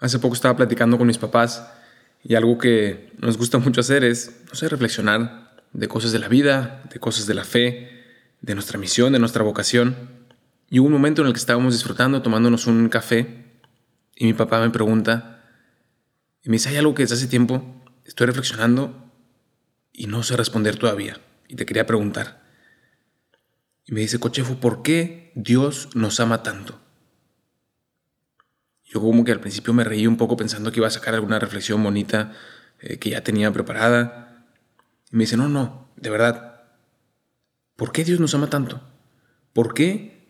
Hace poco estaba platicando con mis papás y algo que nos gusta mucho hacer es, no sé, reflexionar de cosas de la vida, de cosas de la fe, de nuestra misión, de nuestra vocación. Y hubo un momento en el que estábamos disfrutando, tomándonos un café, y mi papá me pregunta, y me dice, hay algo que desde hace tiempo estoy reflexionando y no sé responder todavía, y te quería preguntar. Y me dice, Cochefo, ¿por qué Dios nos ama tanto? Yo como que al principio me reí un poco pensando que iba a sacar alguna reflexión bonita eh, que ya tenía preparada. Y me dice, no, no, de verdad, ¿por qué Dios nos ama tanto? ¿Por qué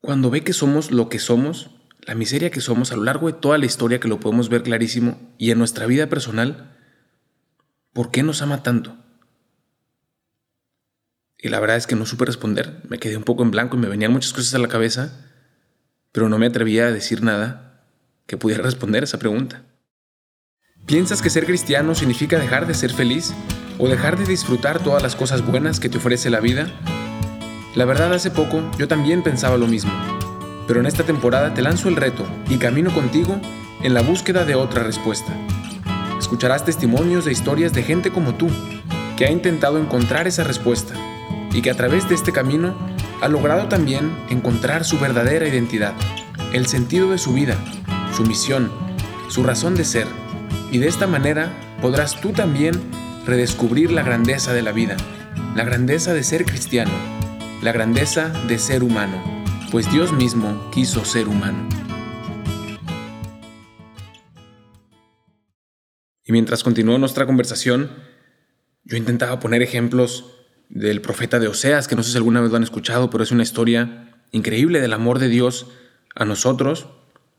cuando ve que somos lo que somos, la miseria que somos a lo largo de toda la historia que lo podemos ver clarísimo y en nuestra vida personal, ¿por qué nos ama tanto? Y la verdad es que no supe responder, me quedé un poco en blanco y me venían muchas cosas a la cabeza pero no me atrevía a decir nada que pudiera responder esa pregunta. ¿Piensas que ser cristiano significa dejar de ser feliz o dejar de disfrutar todas las cosas buenas que te ofrece la vida? La verdad, hace poco yo también pensaba lo mismo, pero en esta temporada te lanzo el reto y camino contigo en la búsqueda de otra respuesta. Escucharás testimonios de historias de gente como tú, que ha intentado encontrar esa respuesta y que a través de este camino ha logrado también encontrar su verdadera identidad, el sentido de su vida, su misión, su razón de ser, y de esta manera podrás tú también redescubrir la grandeza de la vida, la grandeza de ser cristiano, la grandeza de ser humano, pues Dios mismo quiso ser humano. Y mientras continuó nuestra conversación, yo intentaba poner ejemplos del profeta de Oseas, que no sé si alguna vez lo han escuchado, pero es una historia increíble del amor de Dios a nosotros.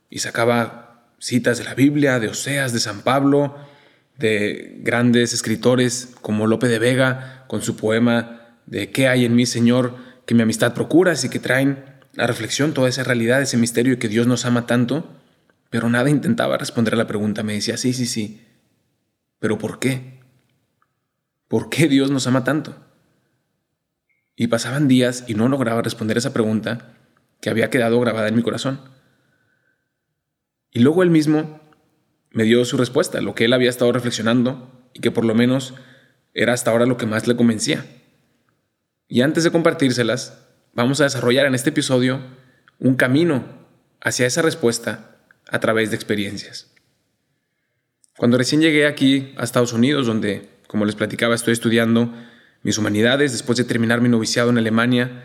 Y sacaba citas de la Biblia, de Oseas, de San Pablo, de grandes escritores como Lope de Vega, con su poema de ¿Qué hay en mí, Señor? que mi amistad procuras y que traen a reflexión toda esa realidad, ese misterio de que Dios nos ama tanto. Pero nada intentaba responder a la pregunta. Me decía, sí, sí, sí. Pero ¿por qué? ¿Por qué Dios nos ama tanto? Y pasaban días y no lograba responder esa pregunta que había quedado grabada en mi corazón. Y luego él mismo me dio su respuesta, lo que él había estado reflexionando y que por lo menos era hasta ahora lo que más le convencía. Y antes de compartírselas, vamos a desarrollar en este episodio un camino hacia esa respuesta a través de experiencias. Cuando recién llegué aquí a Estados Unidos, donde, como les platicaba, estoy estudiando mis humanidades, después de terminar mi noviciado en Alemania,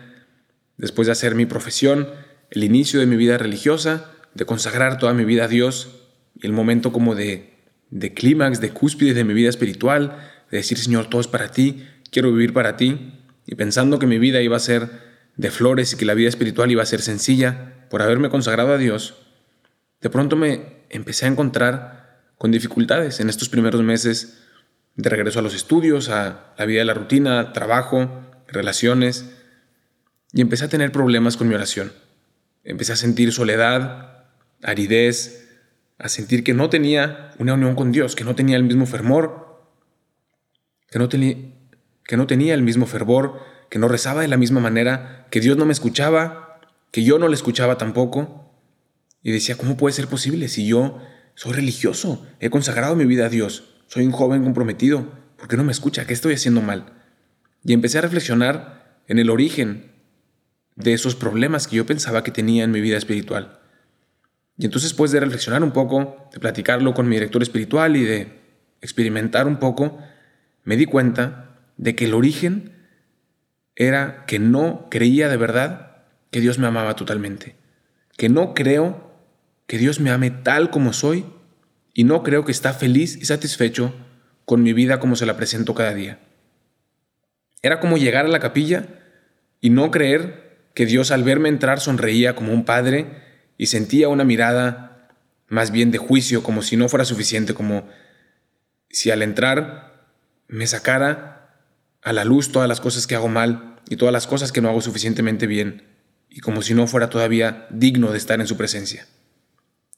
después de hacer mi profesión, el inicio de mi vida religiosa, de consagrar toda mi vida a Dios y el momento como de, de clímax, de cúspide de mi vida espiritual, de decir, Señor, todo es para ti, quiero vivir para ti, y pensando que mi vida iba a ser de flores y que la vida espiritual iba a ser sencilla por haberme consagrado a Dios, de pronto me empecé a encontrar con dificultades en estos primeros meses de regreso a los estudios, a la vida de la rutina, trabajo, relaciones, y empecé a tener problemas con mi oración. Empecé a sentir soledad, aridez, a sentir que no tenía una unión con Dios, que no tenía el mismo fervor, que no, que no tenía el mismo fervor, que no rezaba de la misma manera, que Dios no me escuchaba, que yo no le escuchaba tampoco. Y decía, ¿cómo puede ser posible si yo soy religioso? He consagrado mi vida a Dios. Soy un joven comprometido. ¿Por qué no me escucha? ¿Qué estoy haciendo mal? Y empecé a reflexionar en el origen de esos problemas que yo pensaba que tenía en mi vida espiritual. Y entonces, después de reflexionar un poco, de platicarlo con mi director espiritual y de experimentar un poco, me di cuenta de que el origen era que no creía de verdad que Dios me amaba totalmente. Que no creo que Dios me ame tal como soy y no creo que está feliz y satisfecho con mi vida como se la presento cada día. Era como llegar a la capilla y no creer que Dios al verme entrar sonreía como un padre y sentía una mirada más bien de juicio, como si no fuera suficiente, como si al entrar me sacara a la luz todas las cosas que hago mal y todas las cosas que no hago suficientemente bien, y como si no fuera todavía digno de estar en su presencia.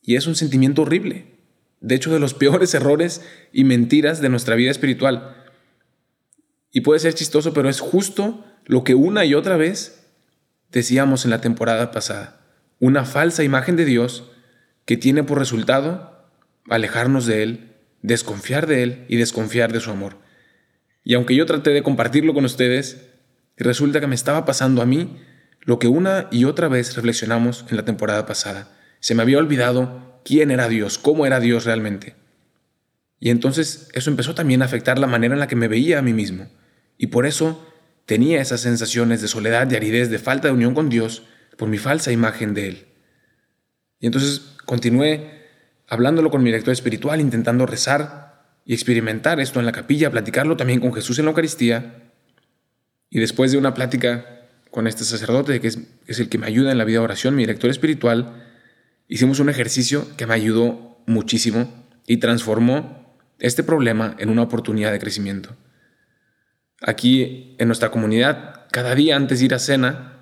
Y es un sentimiento horrible, de hecho, de los peores errores y mentiras de nuestra vida espiritual. Y puede ser chistoso, pero es justo lo que una y otra vez decíamos en la temporada pasada. Una falsa imagen de Dios que tiene por resultado alejarnos de Él, desconfiar de Él y desconfiar de su amor. Y aunque yo traté de compartirlo con ustedes, resulta que me estaba pasando a mí lo que una y otra vez reflexionamos en la temporada pasada. Se me había olvidado quién era Dios, cómo era Dios realmente. Y entonces eso empezó también a afectar la manera en la que me veía a mí mismo. Y por eso tenía esas sensaciones de soledad, de aridez, de falta de unión con Dios por mi falsa imagen de Él. Y entonces continué hablándolo con mi director espiritual, intentando rezar y experimentar esto en la capilla, platicarlo también con Jesús en la Eucaristía. Y después de una plática con este sacerdote, que es, es el que me ayuda en la vida de oración, mi director espiritual, hicimos un ejercicio que me ayudó muchísimo y transformó este problema en una oportunidad de crecimiento. Aquí en nuestra comunidad, cada día antes de ir a cena,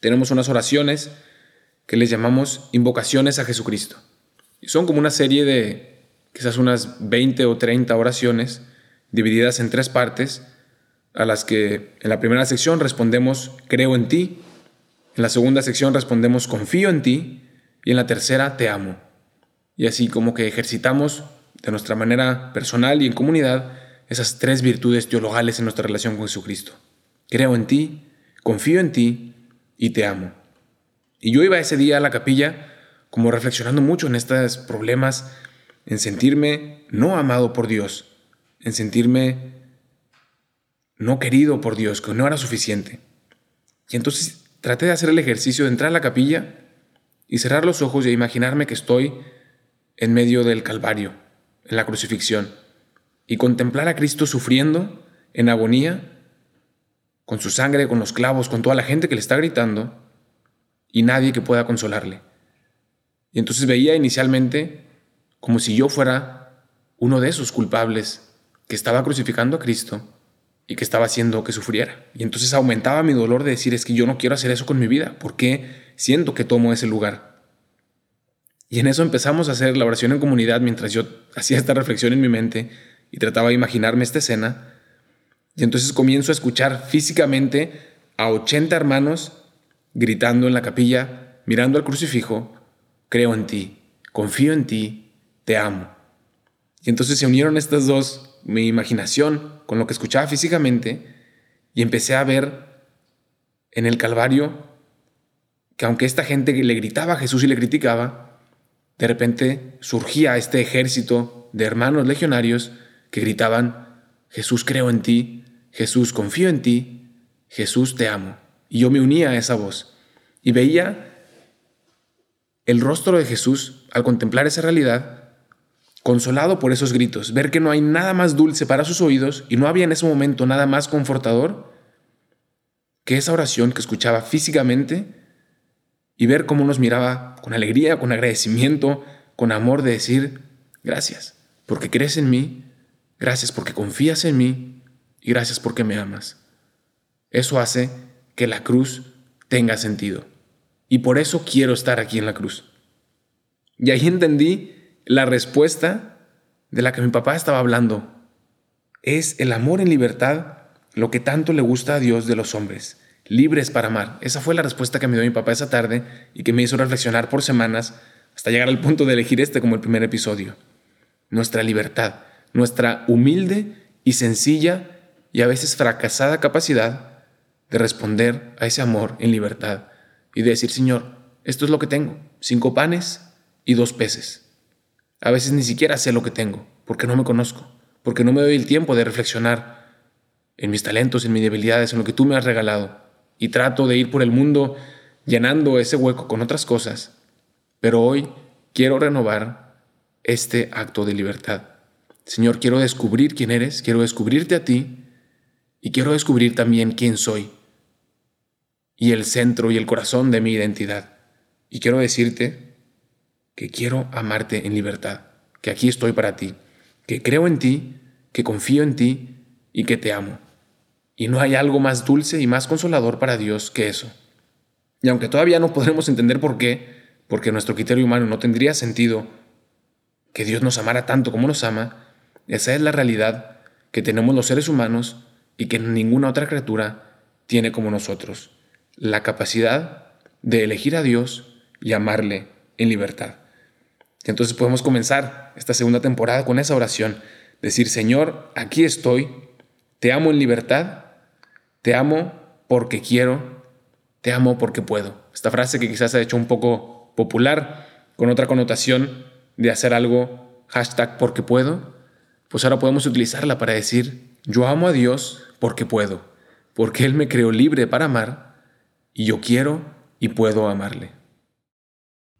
tenemos unas oraciones que les llamamos invocaciones a Jesucristo. Y son como una serie de quizás unas 20 o 30 oraciones divididas en tres partes, a las que en la primera sección respondemos creo en ti, en la segunda sección respondemos confío en ti y en la tercera te amo. Y así como que ejercitamos de nuestra manera personal y en comunidad esas tres virtudes teologales en nuestra relación con Jesucristo. Creo en ti, confío en ti y te amo. Y yo iba ese día a la capilla como reflexionando mucho en estos problemas, en sentirme no amado por Dios, en sentirme no querido por Dios, que no era suficiente. Y entonces traté de hacer el ejercicio de entrar a la capilla y cerrar los ojos y imaginarme que estoy en medio del Calvario, en la crucifixión, y contemplar a Cristo sufriendo en agonía, con su sangre, con los clavos, con toda la gente que le está gritando, y nadie que pueda consolarle. Y entonces veía inicialmente como si yo fuera uno de esos culpables que estaba crucificando a Cristo y que estaba haciendo que sufriera. Y entonces aumentaba mi dolor de decir, es que yo no quiero hacer eso con mi vida, porque siento que tomo ese lugar. Y en eso empezamos a hacer la oración en comunidad mientras yo hacía esta reflexión en mi mente y trataba de imaginarme esta escena. Y entonces comienzo a escuchar físicamente a 80 hermanos gritando en la capilla, mirando al crucifijo, creo en ti, confío en ti, te amo. Y entonces se unieron estas dos, mi imaginación con lo que escuchaba físicamente, y empecé a ver en el Calvario que aunque esta gente le gritaba a Jesús y le criticaba, de repente surgía este ejército de hermanos legionarios que gritaban, Jesús creo en ti, Jesús confío en ti, Jesús te amo. Y yo me unía a esa voz y veía el rostro de Jesús al contemplar esa realidad, consolado por esos gritos, ver que no hay nada más dulce para sus oídos y no había en ese momento nada más confortador que esa oración que escuchaba físicamente y ver cómo nos miraba con alegría, con agradecimiento, con amor de decir, gracias, porque crees en mí, gracias porque confías en mí y gracias porque me amas. Eso hace que la cruz tenga sentido. Y por eso quiero estar aquí en la cruz. Y ahí entendí la respuesta de la que mi papá estaba hablando. Es el amor en libertad lo que tanto le gusta a Dios de los hombres, libres para amar. Esa fue la respuesta que me dio mi papá esa tarde y que me hizo reflexionar por semanas hasta llegar al punto de elegir este como el primer episodio. Nuestra libertad, nuestra humilde y sencilla y a veces fracasada capacidad de responder a ese amor en libertad y de decir, Señor, esto es lo que tengo, cinco panes y dos peces. A veces ni siquiera sé lo que tengo, porque no me conozco, porque no me doy el tiempo de reflexionar en mis talentos, en mis debilidades, en lo que tú me has regalado, y trato de ir por el mundo llenando ese hueco con otras cosas. Pero hoy quiero renovar este acto de libertad. Señor, quiero descubrir quién eres, quiero descubrirte a ti y quiero descubrir también quién soy y el centro y el corazón de mi identidad. Y quiero decirte que quiero amarte en libertad, que aquí estoy para ti, que creo en ti, que confío en ti y que te amo. Y no hay algo más dulce y más consolador para Dios que eso. Y aunque todavía no podremos entender por qué, porque nuestro criterio humano no tendría sentido que Dios nos amara tanto como nos ama, esa es la realidad que tenemos los seres humanos y que ninguna otra criatura tiene como nosotros la capacidad de elegir a Dios y amarle en libertad. Entonces podemos comenzar esta segunda temporada con esa oración. Decir, Señor, aquí estoy, te amo en libertad, te amo porque quiero, te amo porque puedo. Esta frase que quizás ha hecho un poco popular, con otra connotación de hacer algo, hashtag porque puedo, pues ahora podemos utilizarla para decir, yo amo a Dios porque puedo, porque Él me creó libre para amar y yo quiero y puedo amarle.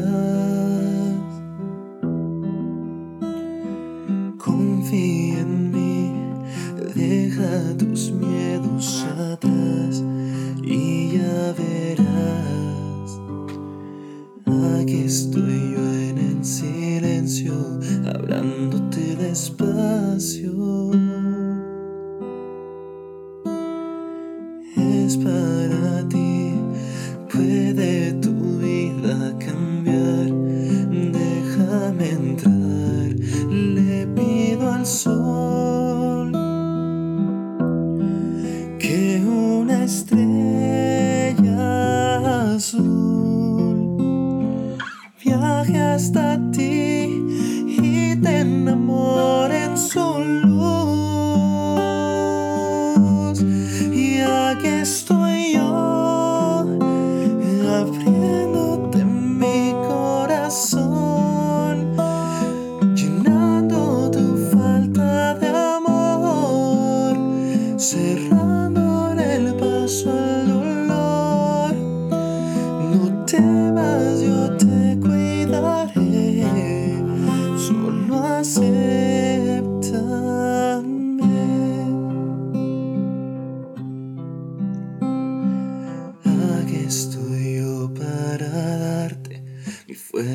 love.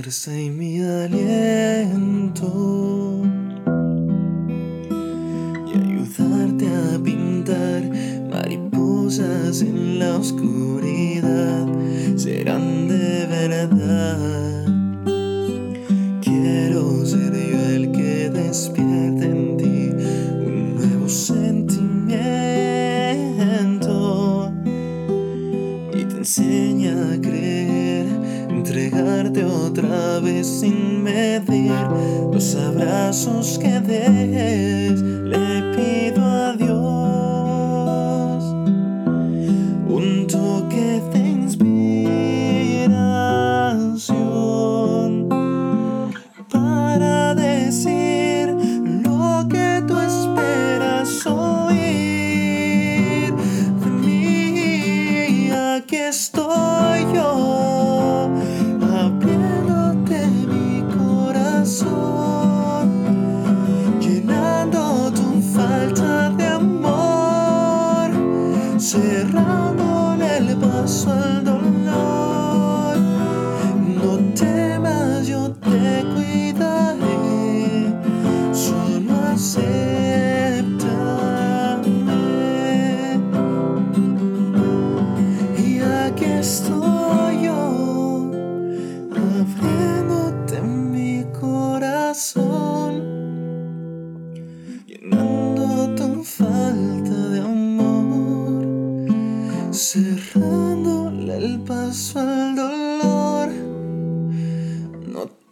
Fuerza y mi aliento. Y ayudarte a pintar mariposas en la oscuridad. Serán de otra vez sin medir los abrazos que des.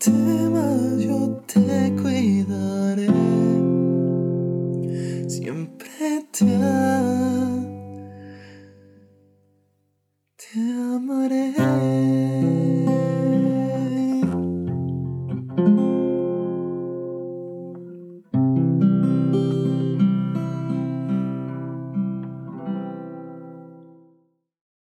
to